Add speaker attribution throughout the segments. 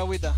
Speaker 1: agüita.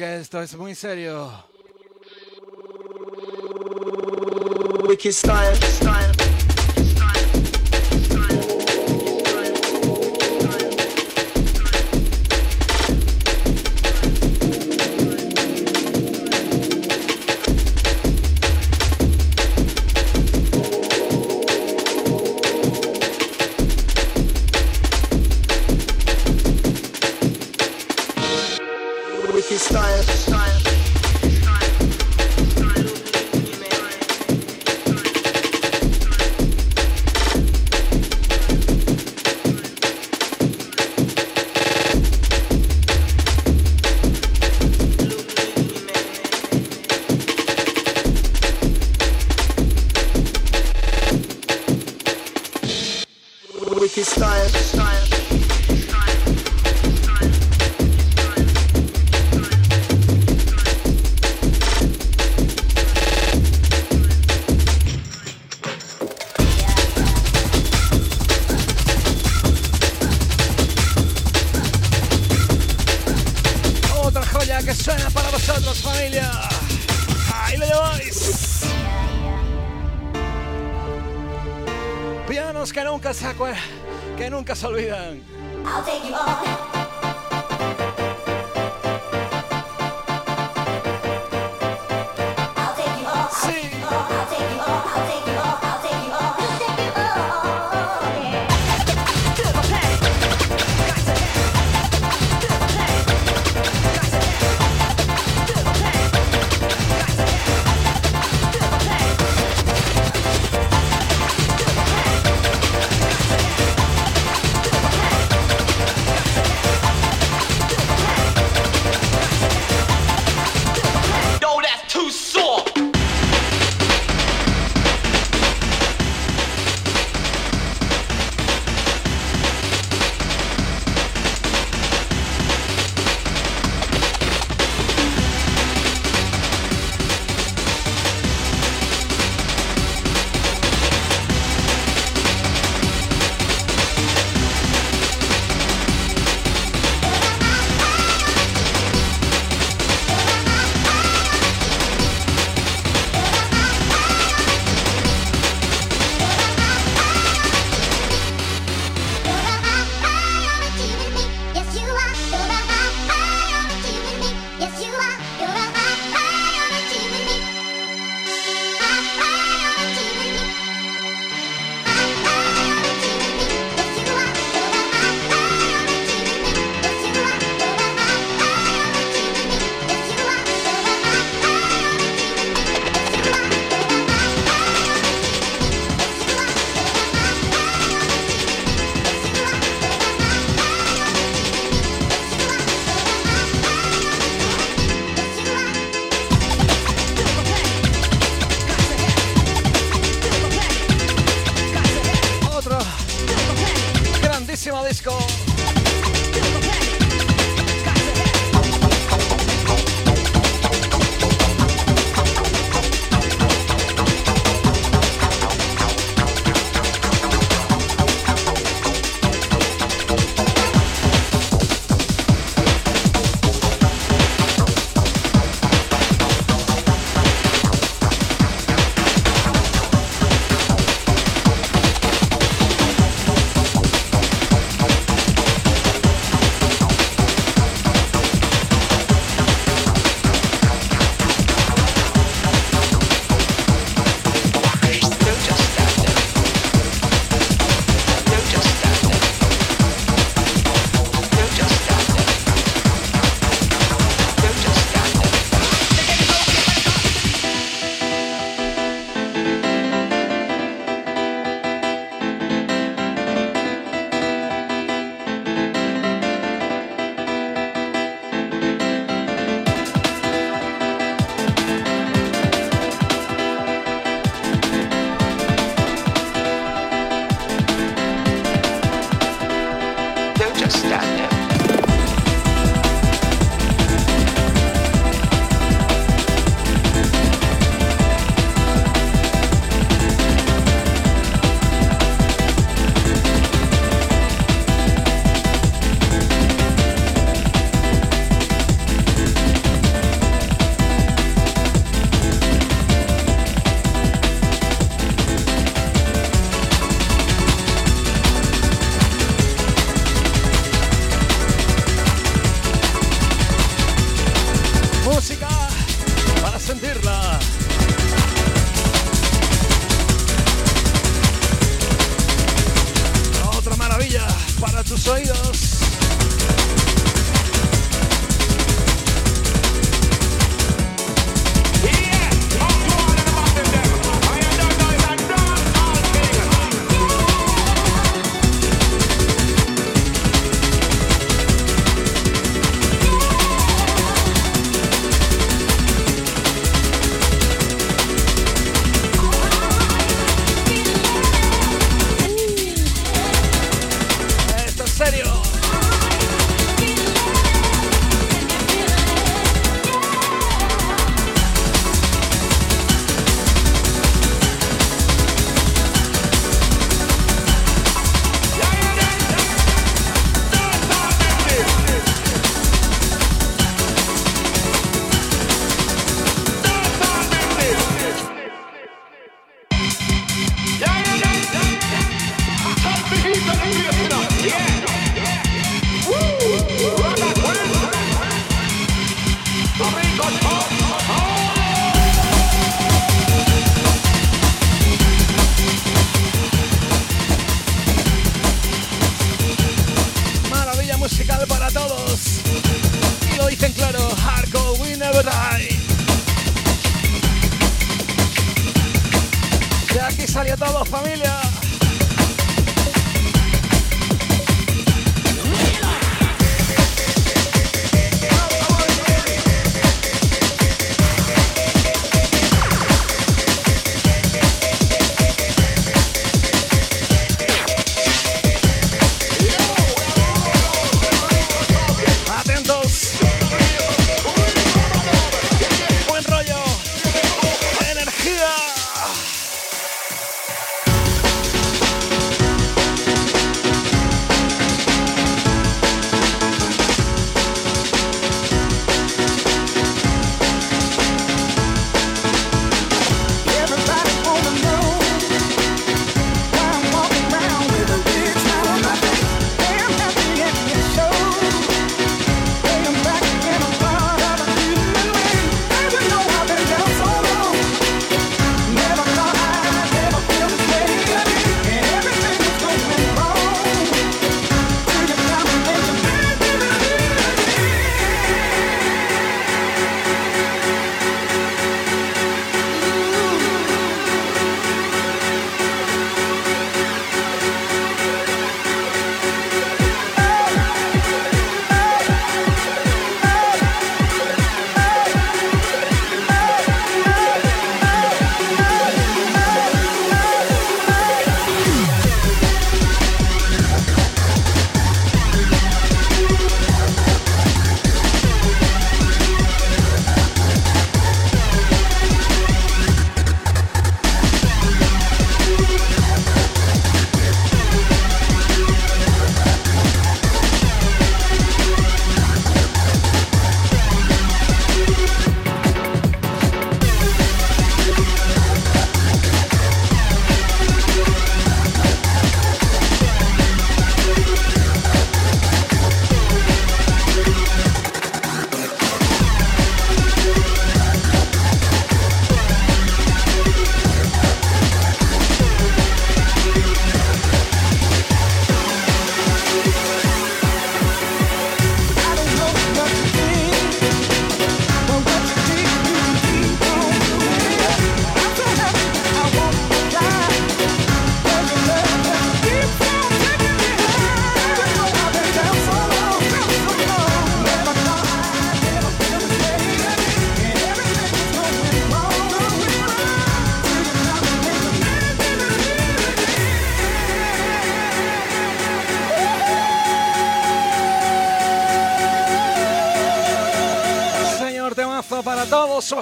Speaker 1: esto es muy serio. nunca se acuerdan, que nunca se olvidan.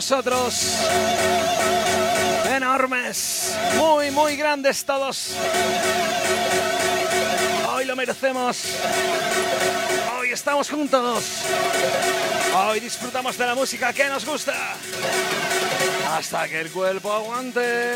Speaker 1: vosotros. Enormes, muy, muy grandes todos. Hoy lo merecemos. Hoy estamos juntos. Hoy disfrutamos de la música que nos gusta. Hasta que el cuerpo aguante.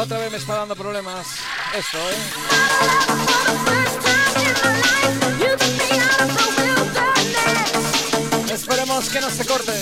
Speaker 2: Otra vez me está dando problemas esto, ¿eh? Esperemos que no se corte.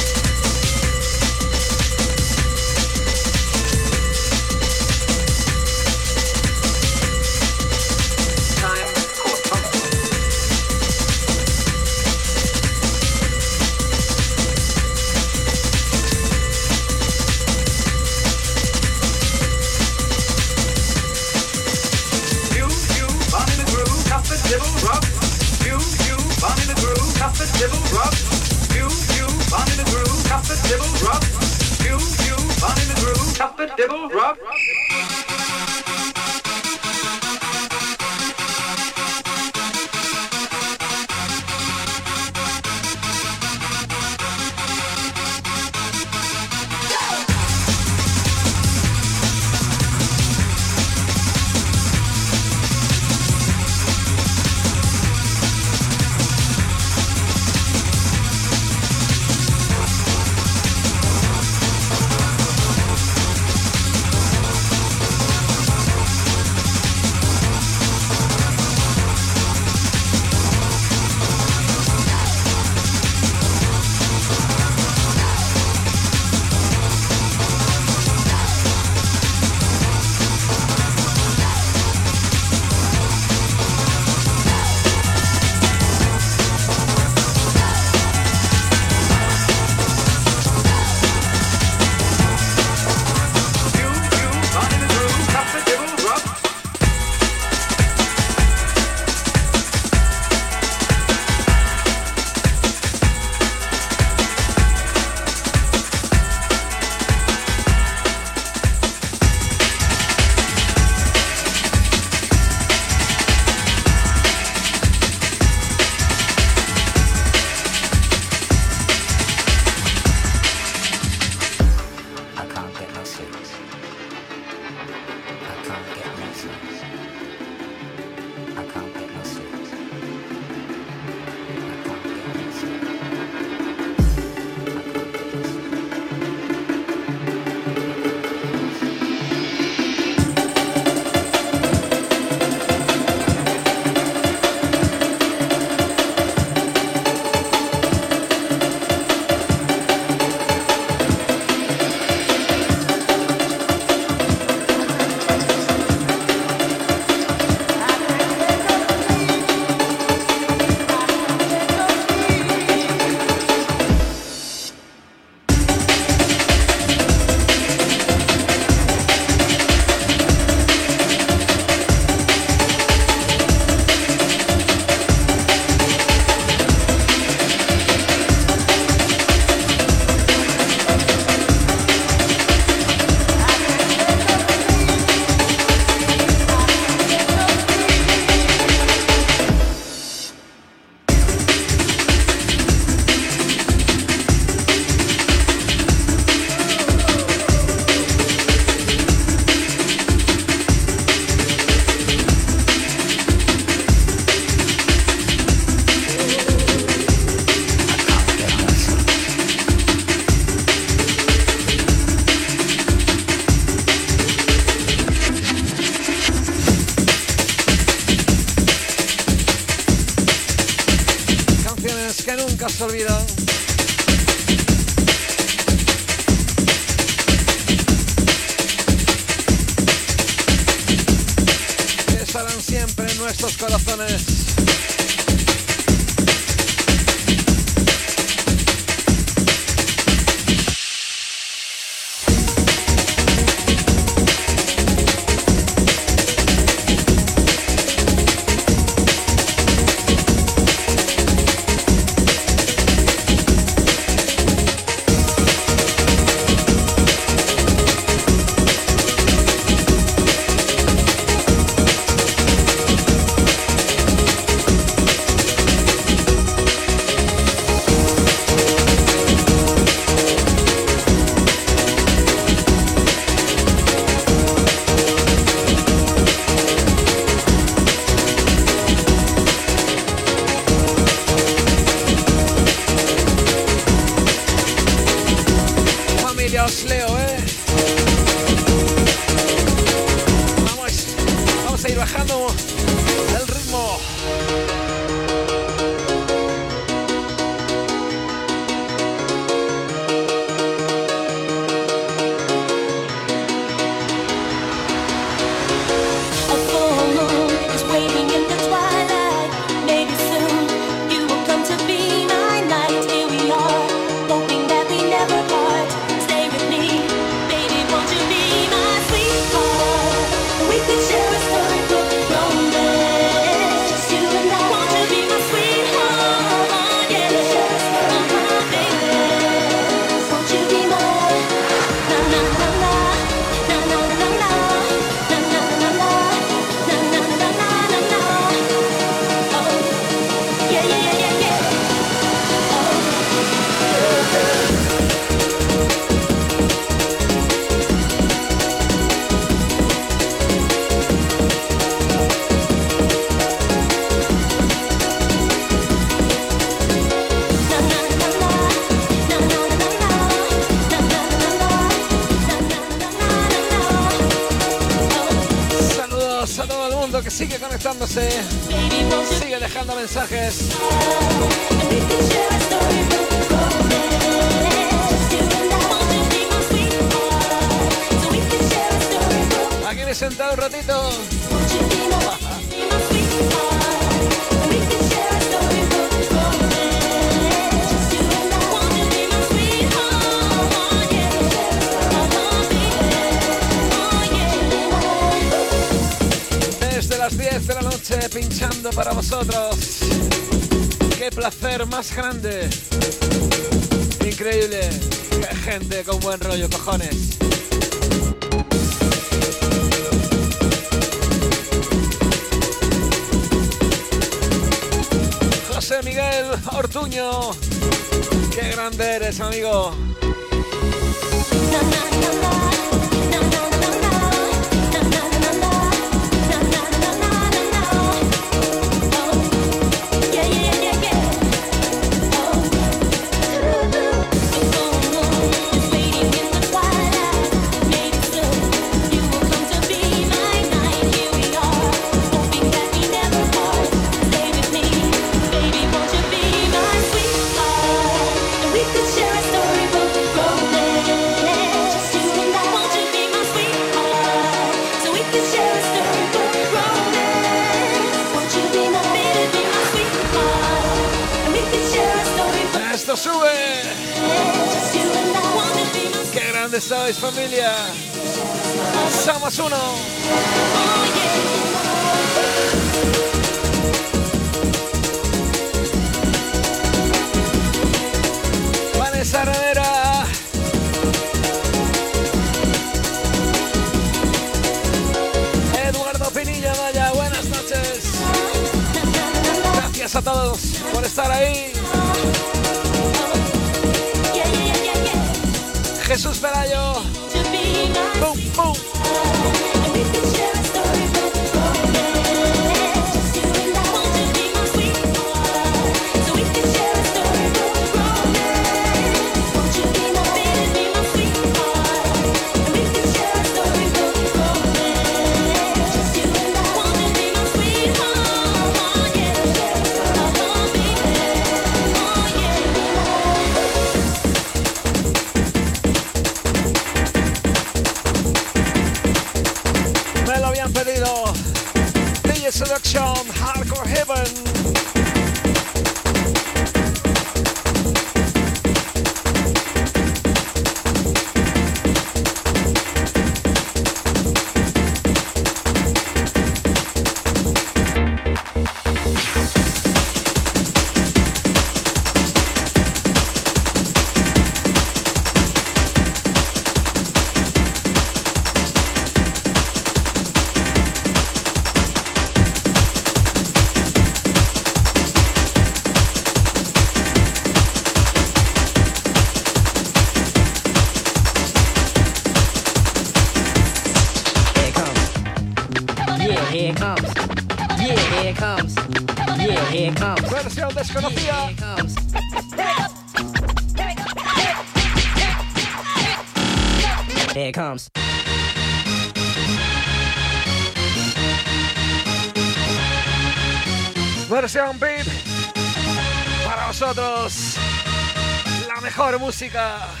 Speaker 1: música.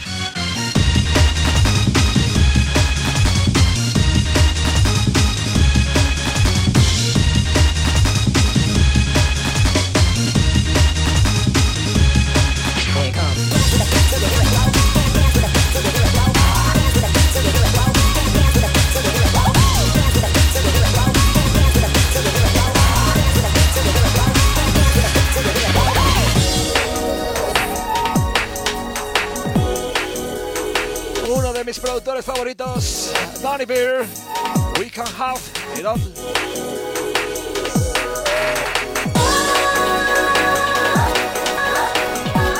Speaker 1: Lonnie Bear. We can have it all.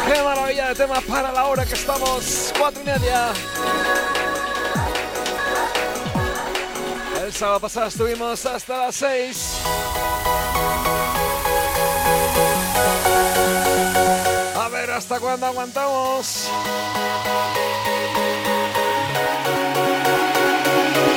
Speaker 1: Qué maravilla de tema para la hora que estamos, cuatro y media. El sábado pasado estuvimos hasta las 6. A ver hasta cuándo aguantamos.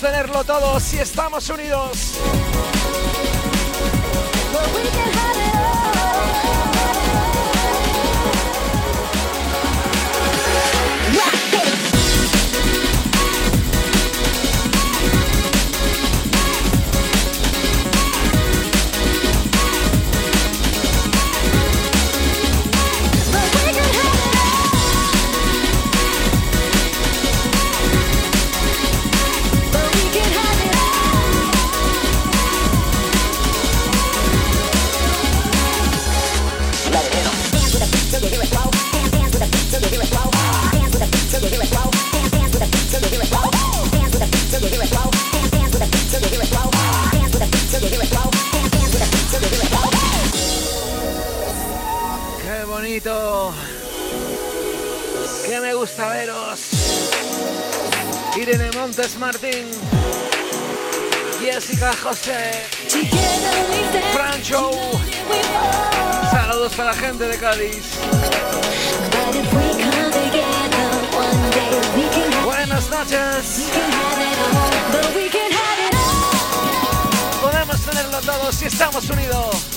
Speaker 1: tenerlo todo si estamos unidos. Martín, Jessica José, Francho. Saludos para la gente de Cádiz. Buenas noches. Podemos tenerlo todo si estamos unidos.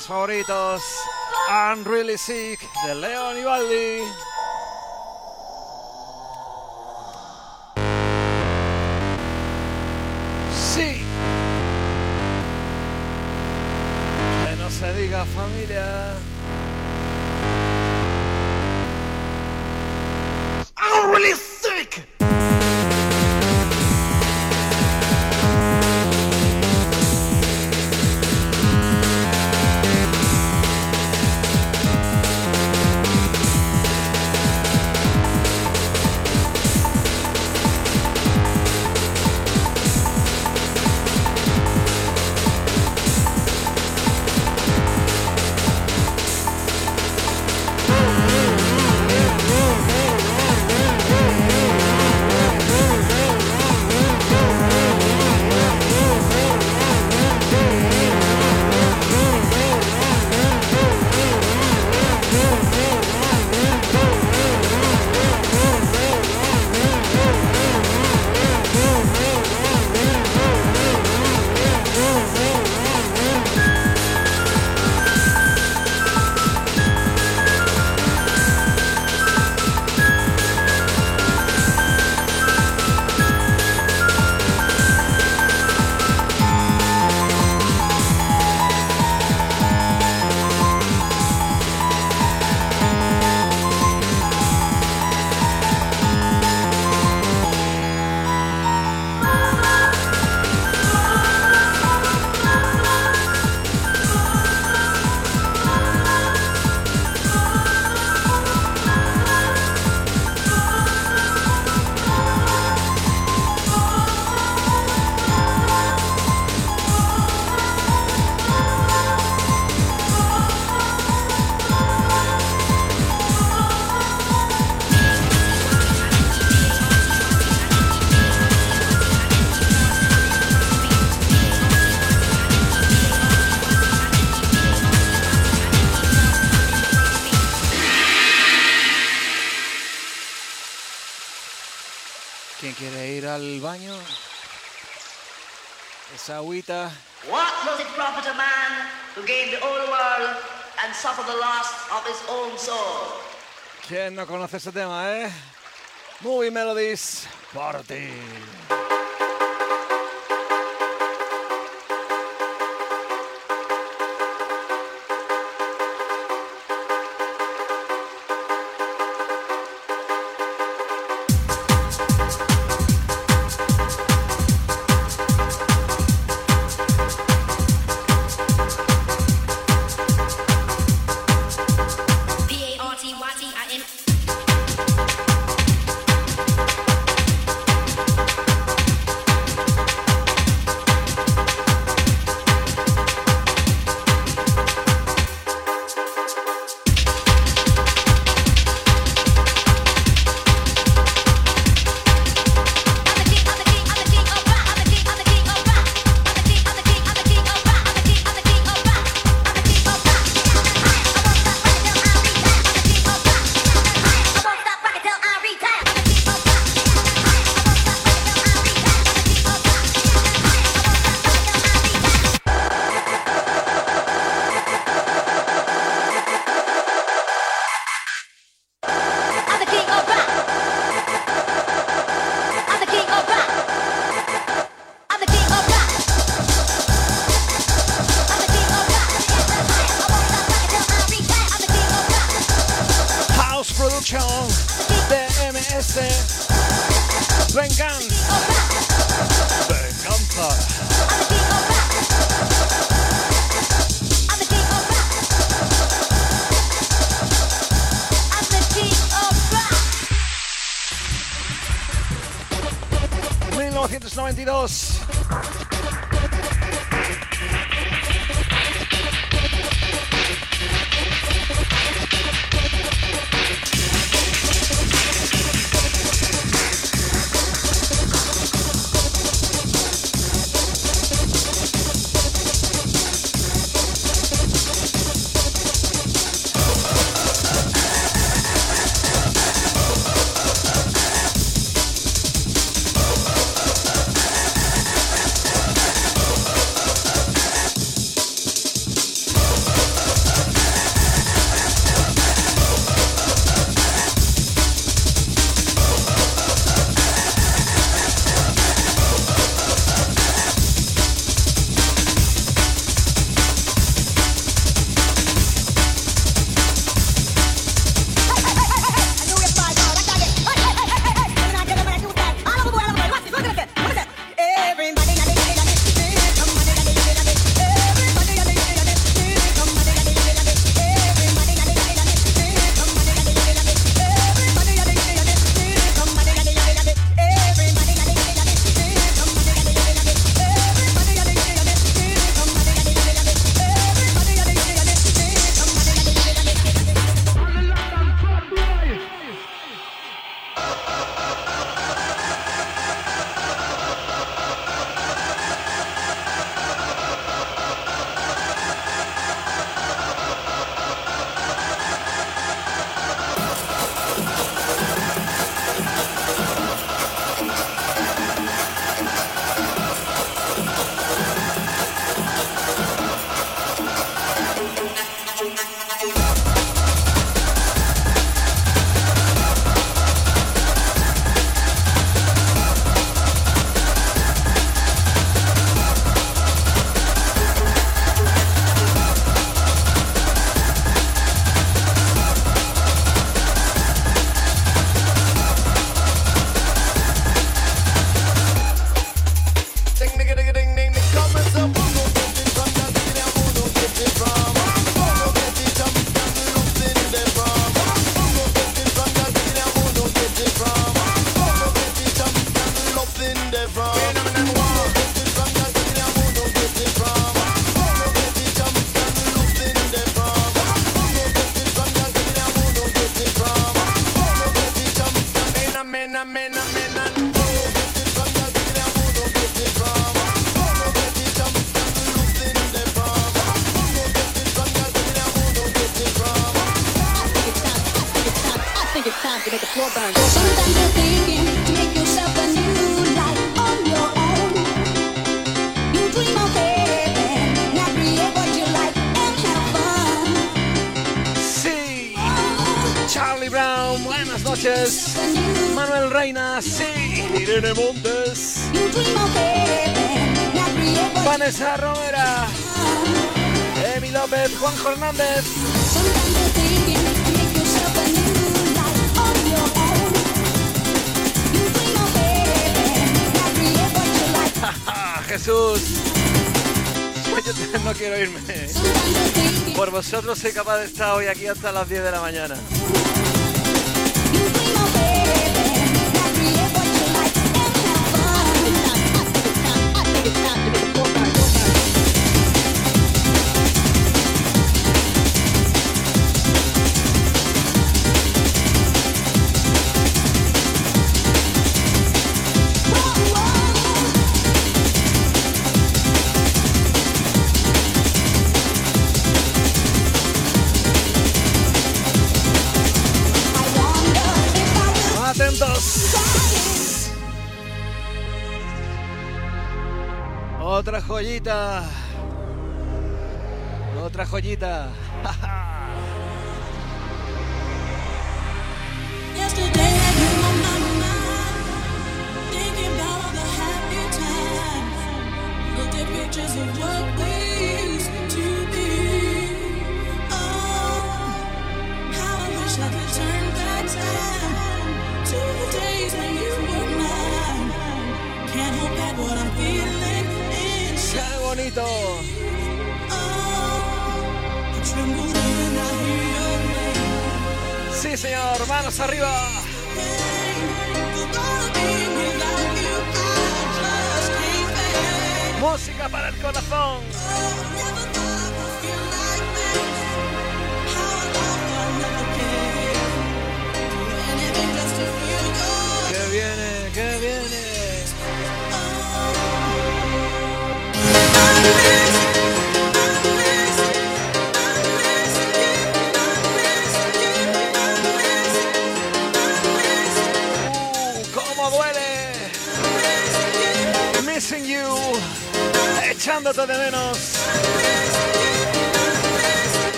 Speaker 2: Temas favoritos. I'm really sick de Leon y
Speaker 3: the loss of his own soul?
Speaker 2: ¿Quién no conoce ese tema, eh? Movie Melodies, por ti.
Speaker 1: no soy capaz de estar hoy aquí hasta las 10 de la mañana. escolhida.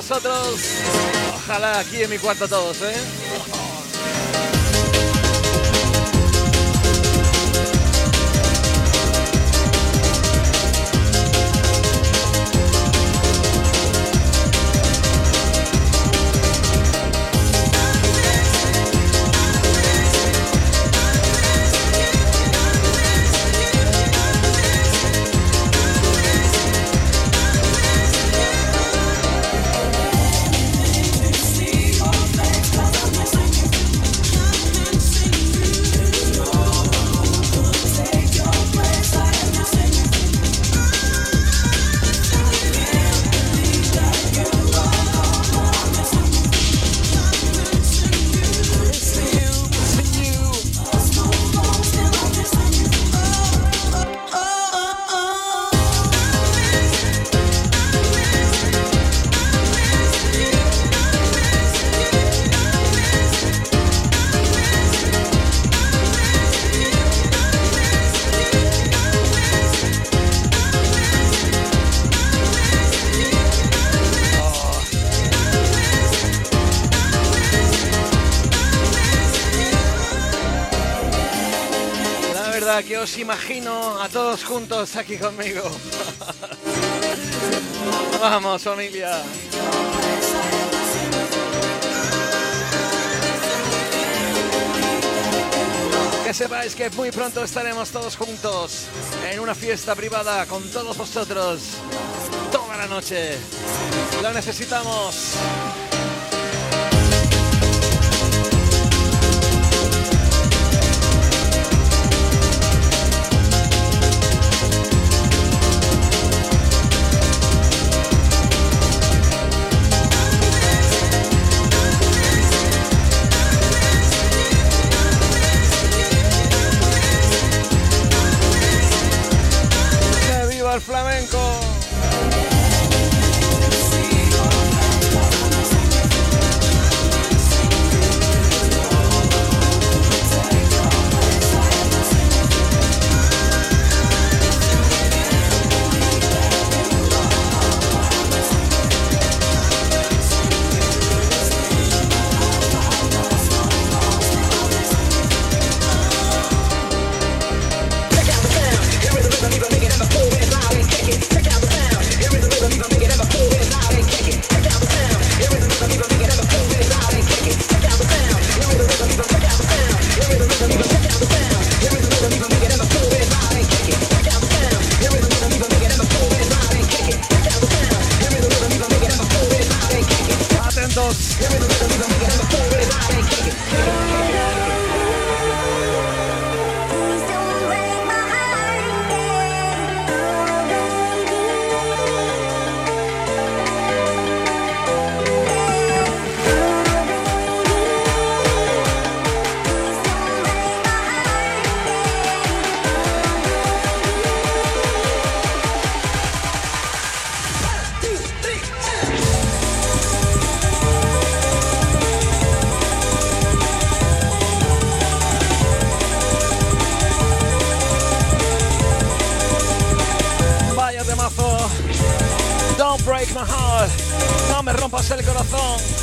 Speaker 1: vosotros. Ojalá aquí en mi cuarto todos, ¿eh? todos juntos aquí conmigo. Vamos, familia. Que sepáis que muy pronto estaremos todos juntos en una fiesta privada con todos vosotros. Toda la noche. Lo necesitamos.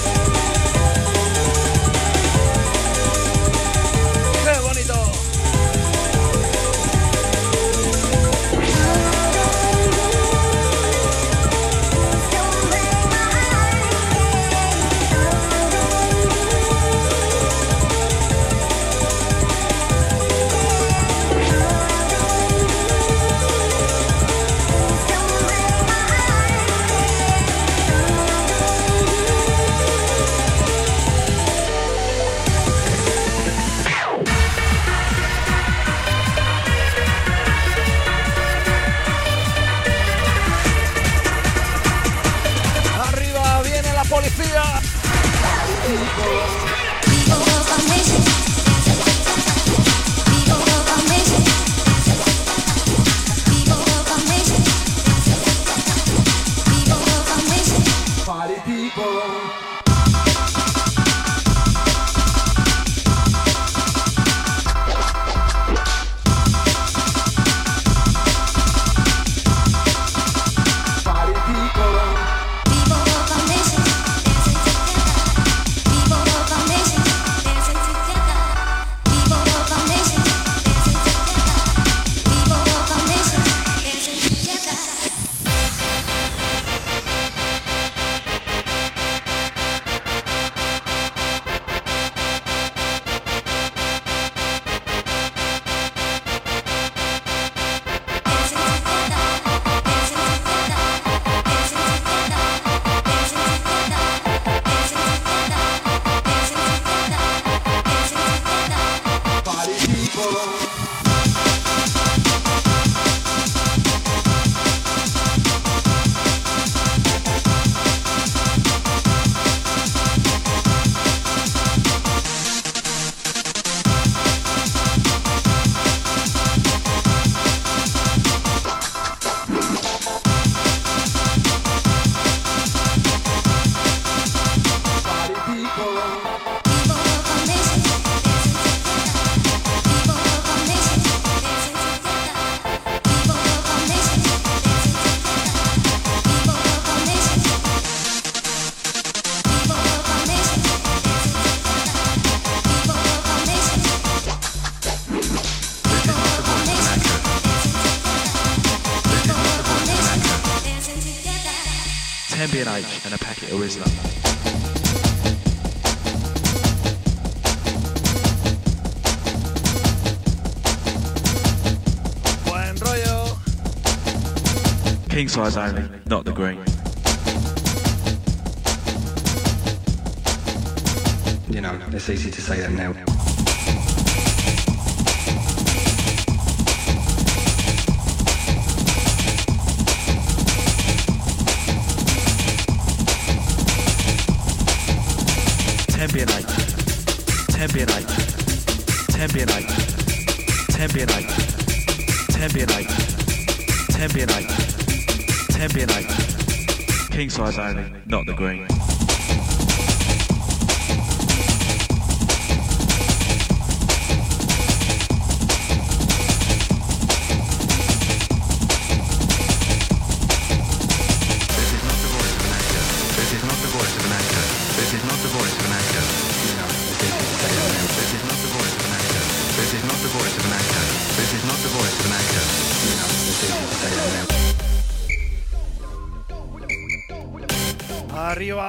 Speaker 4: Bye. always
Speaker 1: love that.
Speaker 4: King size only, not the green.
Speaker 3: You know, it's easy to say that now.
Speaker 4: Championate. Championate. Championate. King size only, not the green.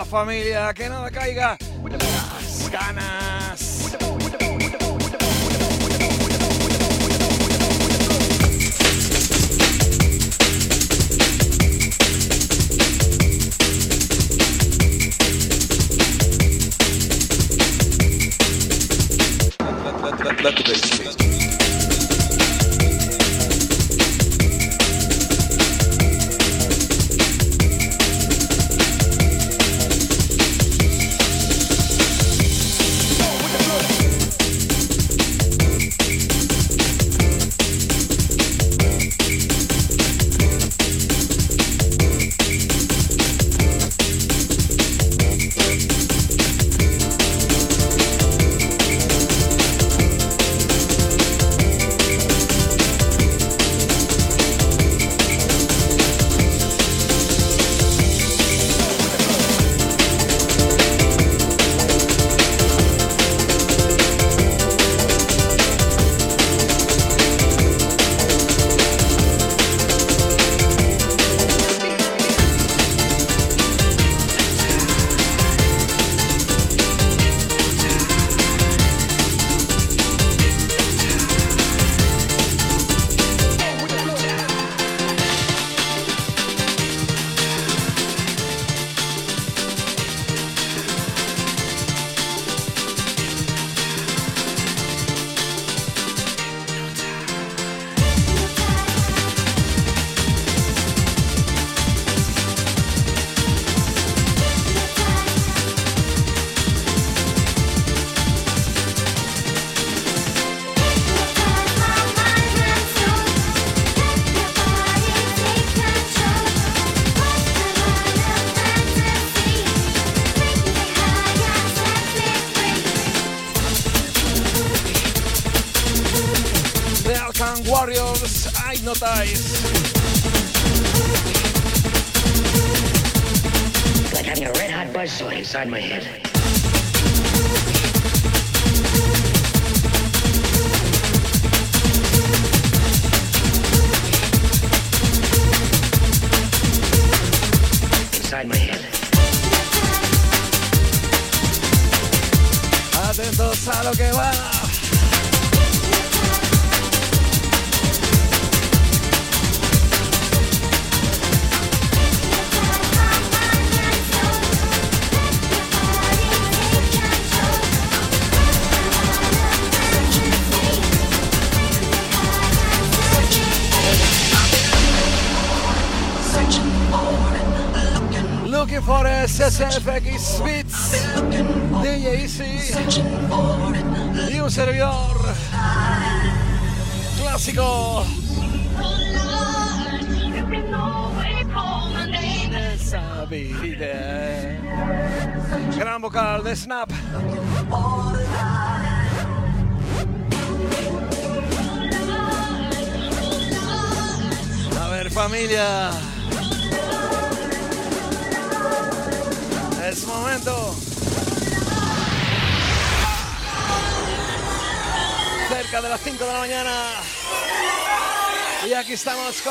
Speaker 1: familia, que nada caiga.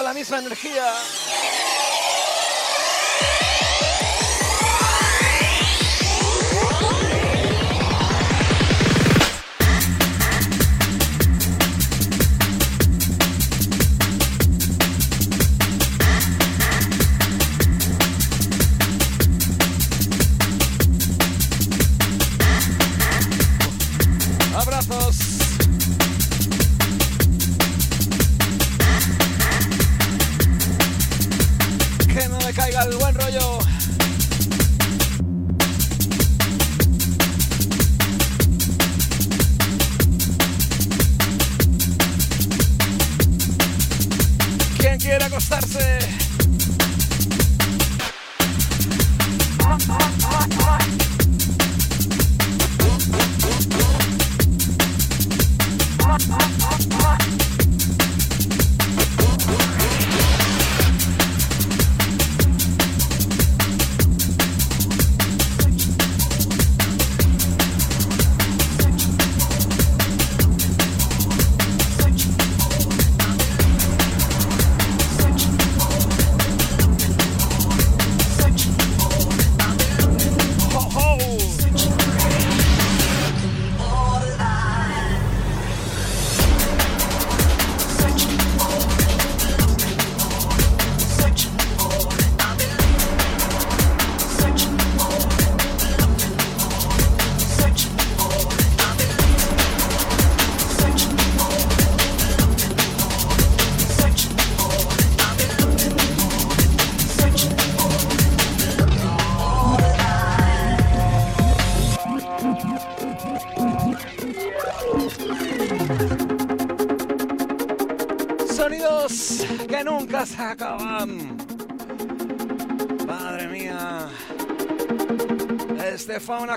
Speaker 1: la misma energía.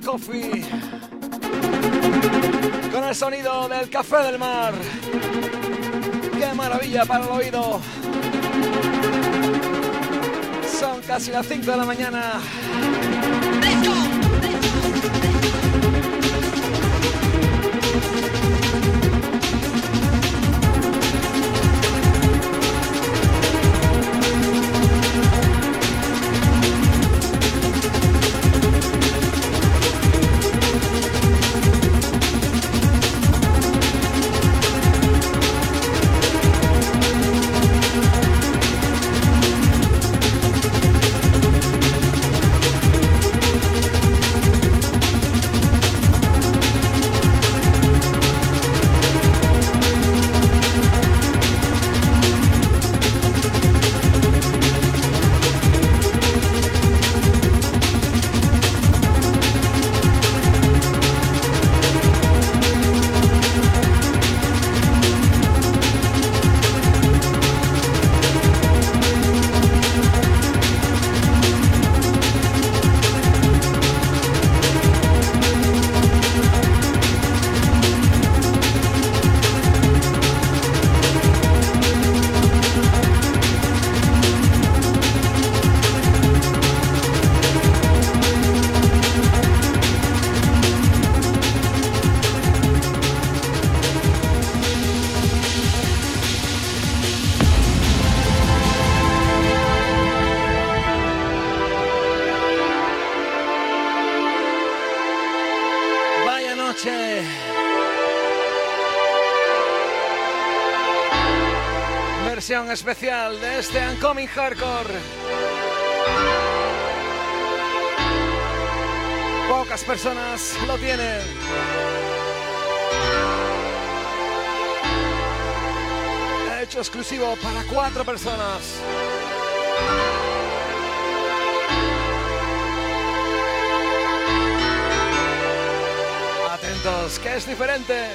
Speaker 1: Coffee. Con el sonido del café del mar. ¡Qué maravilla para el oído! Son casi las 5 de la mañana.
Speaker 5: edición especial de este Uncoming Hardcore. Pocas personas lo tienen. Hecho exclusivo para cuatro personas. Atentos, que es diferente.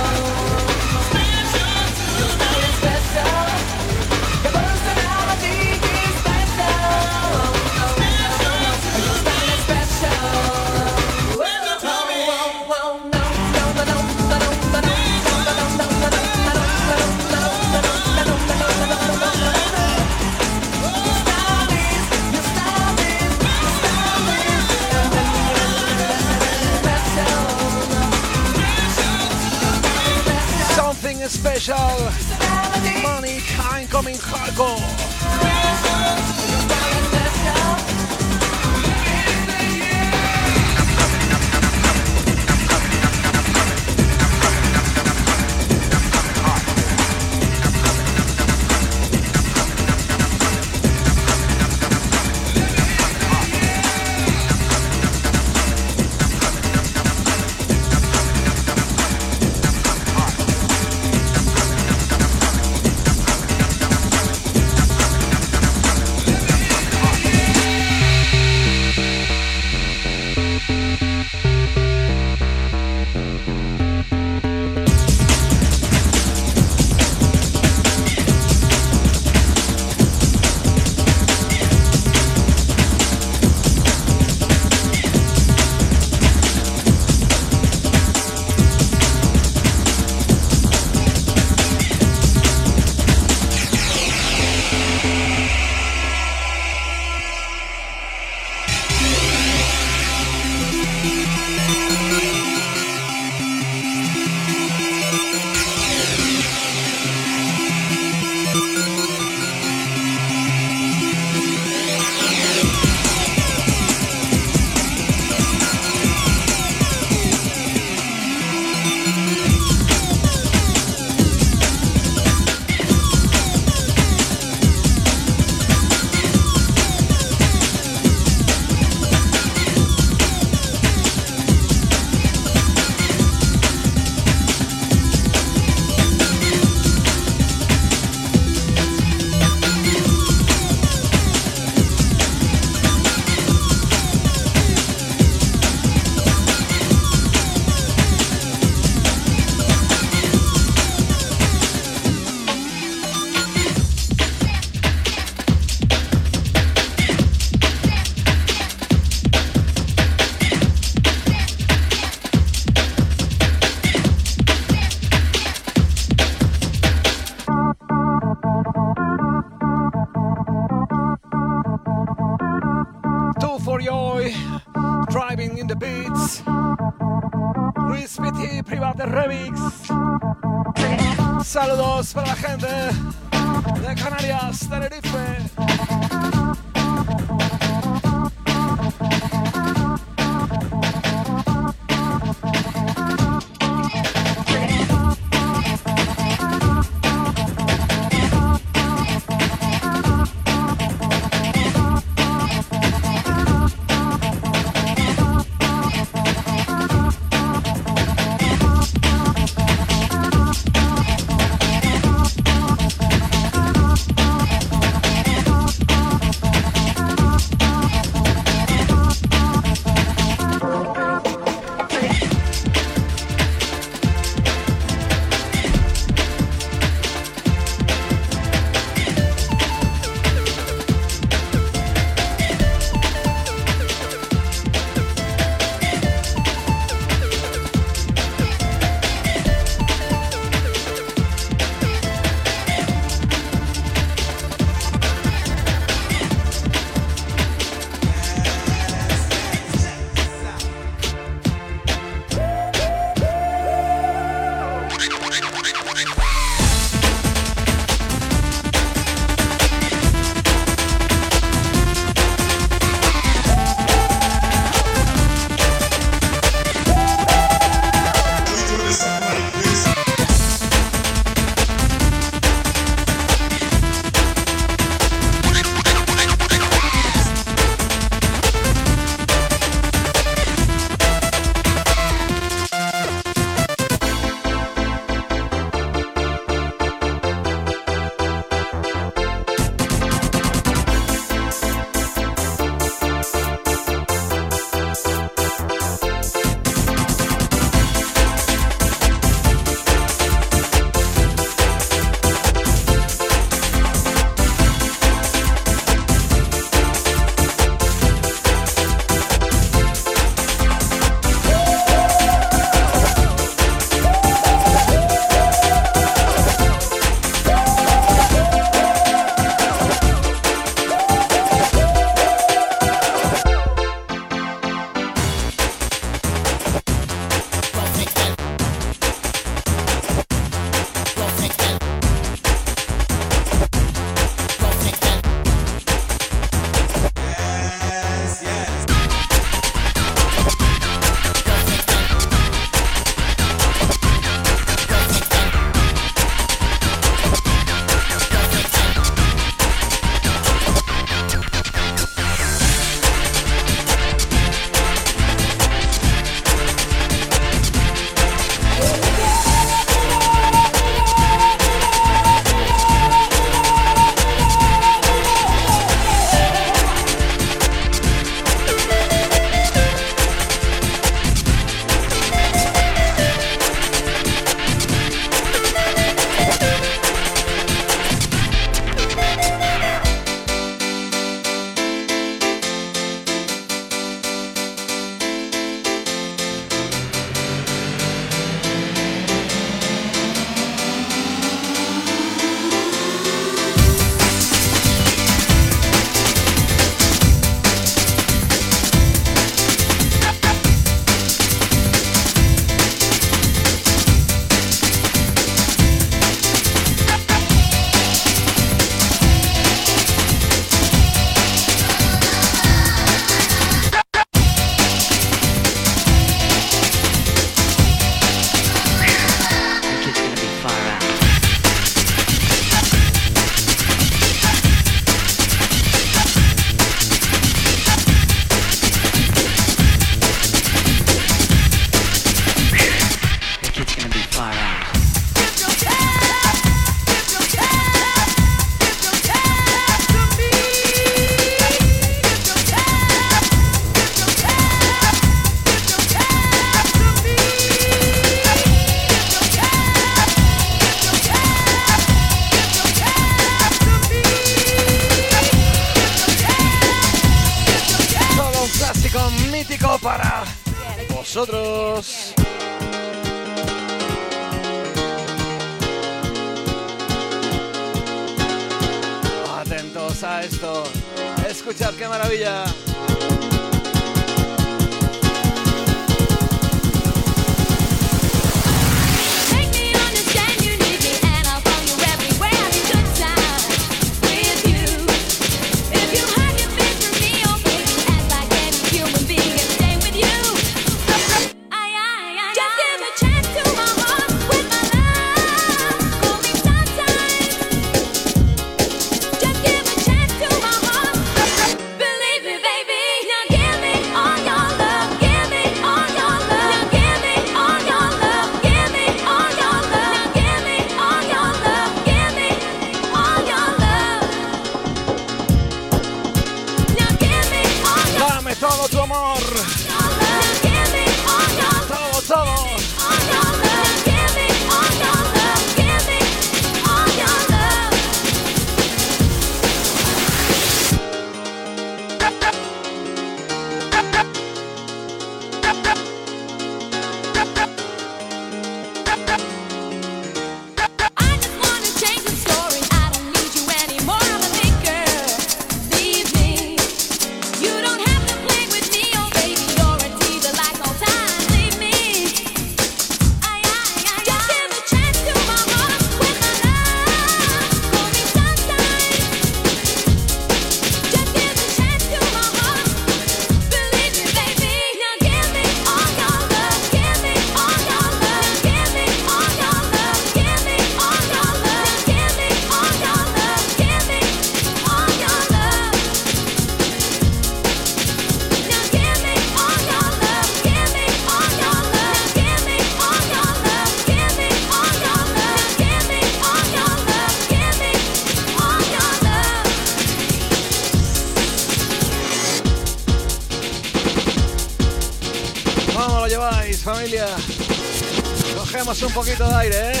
Speaker 6: poquito de aire, ¿eh?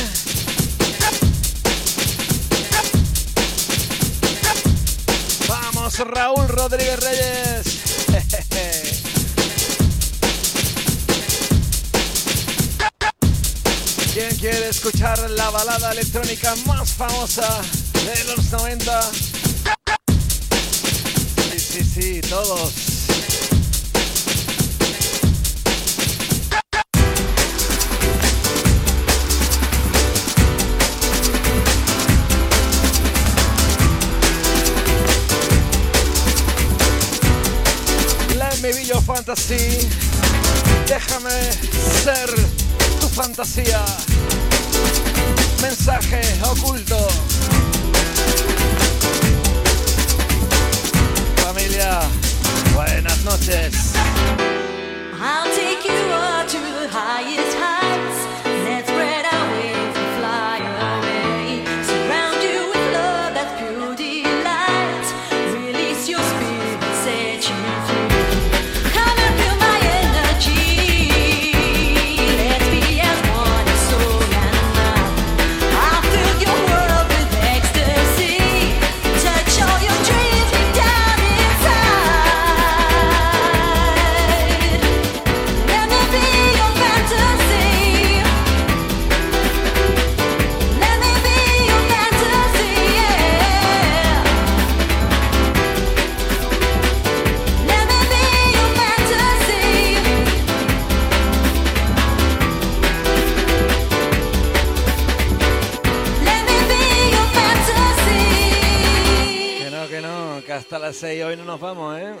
Speaker 6: Vamos, Raúl Rodríguez Reyes. ¿Quién quiere escuchar la balada electrónica más famosa de los 90? Sí, sí, sí, todos. Yo Fantasy. Déjame ser tu fantasía. Mensaje oculto. Familia, buenas noches.
Speaker 7: I'll take you up to the highest
Speaker 6: high. las 6. Hoy no nos vamos, ¿eh?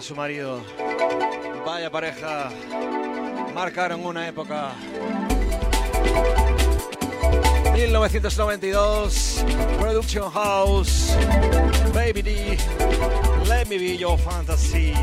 Speaker 6: su marido. Vaya pareja. Marcaron una época. 1992, Production House, Baby D, Let Me Be Your Fantasy.